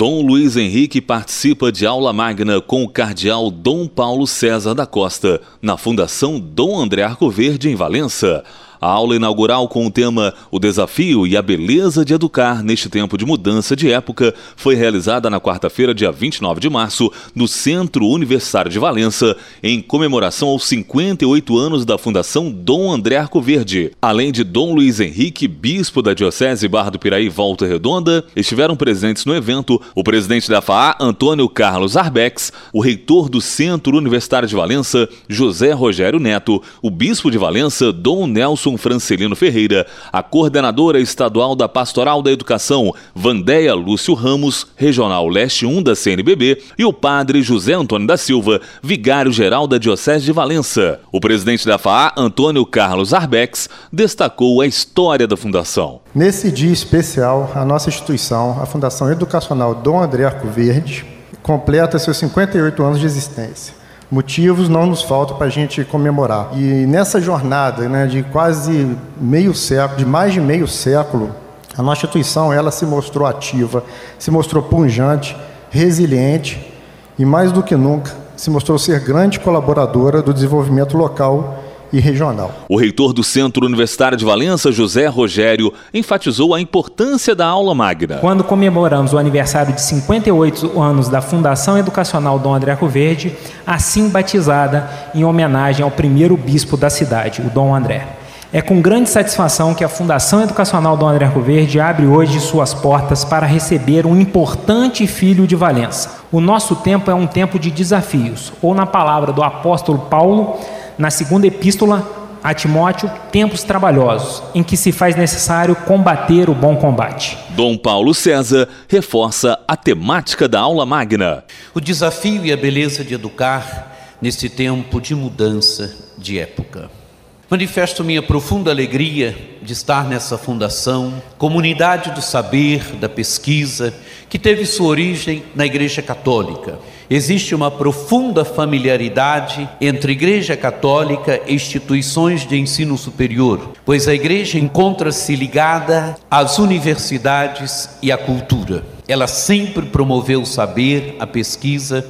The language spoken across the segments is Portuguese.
Dom Luiz Henrique participa de aula magna com o cardeal Dom Paulo César da Costa, na Fundação Dom André Arcoverde, em Valença. A aula inaugural com o tema O Desafio e a Beleza de Educar neste tempo de mudança de época foi realizada na quarta-feira, dia 29 de março, no Centro Universitário de Valença, em comemoração aos 58 anos da Fundação Dom André Arcoverde. Além de Dom Luiz Henrique, bispo da Diocese Barra do Piraí Volta Redonda, estiveram presentes no evento o presidente da FAA, Antônio Carlos Arbex, o reitor do Centro Universitário de Valença, José Rogério Neto, o bispo de Valença, Dom Nelson Francelino Ferreira, a coordenadora estadual da Pastoral da Educação, Vandéia Lúcio Ramos, Regional Leste 1 da CNBB, e o padre José Antônio da Silva, vigário-geral da Diocese de Valença. O presidente da FAA, Antônio Carlos Arbex, destacou a história da fundação. Nesse dia especial, a nossa instituição, a Fundação Educacional Dom André Arco Verde, completa seus 58 anos de existência motivos não nos faltam para a gente comemorar. E nessa jornada né, de quase meio século, de mais de meio século, a nossa instituição ela se mostrou ativa, se mostrou punjante, resiliente e mais do que nunca se mostrou ser grande colaboradora do desenvolvimento local e regional. O reitor do Centro Universitário de Valença, José Rogério, enfatizou a importância da aula magna. Quando comemoramos o aniversário de 58 anos da Fundação Educacional Dom André Verde, assim batizada em homenagem ao primeiro bispo da cidade, o Dom André. É com grande satisfação que a Fundação Educacional Dom André Verde abre hoje suas portas para receber um importante filho de Valença. O nosso tempo é um tempo de desafios, ou na palavra do apóstolo Paulo, na segunda epístola a Timóteo, tempos trabalhosos, em que se faz necessário combater o bom combate. Dom Paulo César reforça a temática da aula magna. O desafio e a beleza de educar neste tempo de mudança de época. Manifesto minha profunda alegria de estar nessa fundação, comunidade do saber, da pesquisa, que teve sua origem na Igreja Católica. Existe uma profunda familiaridade entre Igreja Católica e instituições de ensino superior, pois a Igreja encontra-se ligada às universidades e à cultura. Ela sempre promoveu o saber, a pesquisa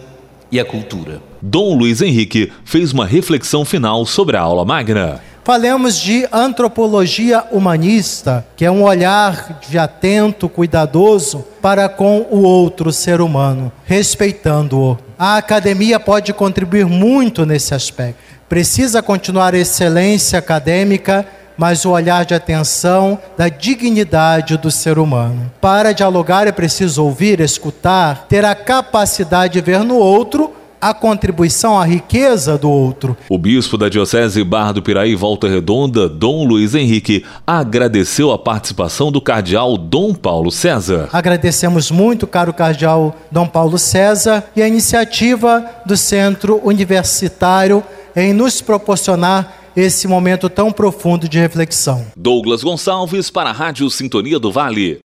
e a cultura. Dom Luiz Henrique fez uma reflexão final sobre a aula magna. Falemos de antropologia humanista, que é um olhar de atento, cuidadoso para com o outro ser humano, respeitando-o. A academia pode contribuir muito nesse aspecto. Precisa continuar a excelência acadêmica, mas o olhar de atenção da dignidade do ser humano. Para dialogar é preciso ouvir, escutar, ter a capacidade de ver no outro a contribuição, a riqueza do outro. O bispo da Diocese Barra do Piraí Volta Redonda, Dom Luiz Henrique, agradeceu a participação do cardeal Dom Paulo César. Agradecemos muito, caro cardeal Dom Paulo César, e a iniciativa do Centro Universitário em nos proporcionar esse momento tão profundo de reflexão. Douglas Gonçalves para a Rádio Sintonia do Vale.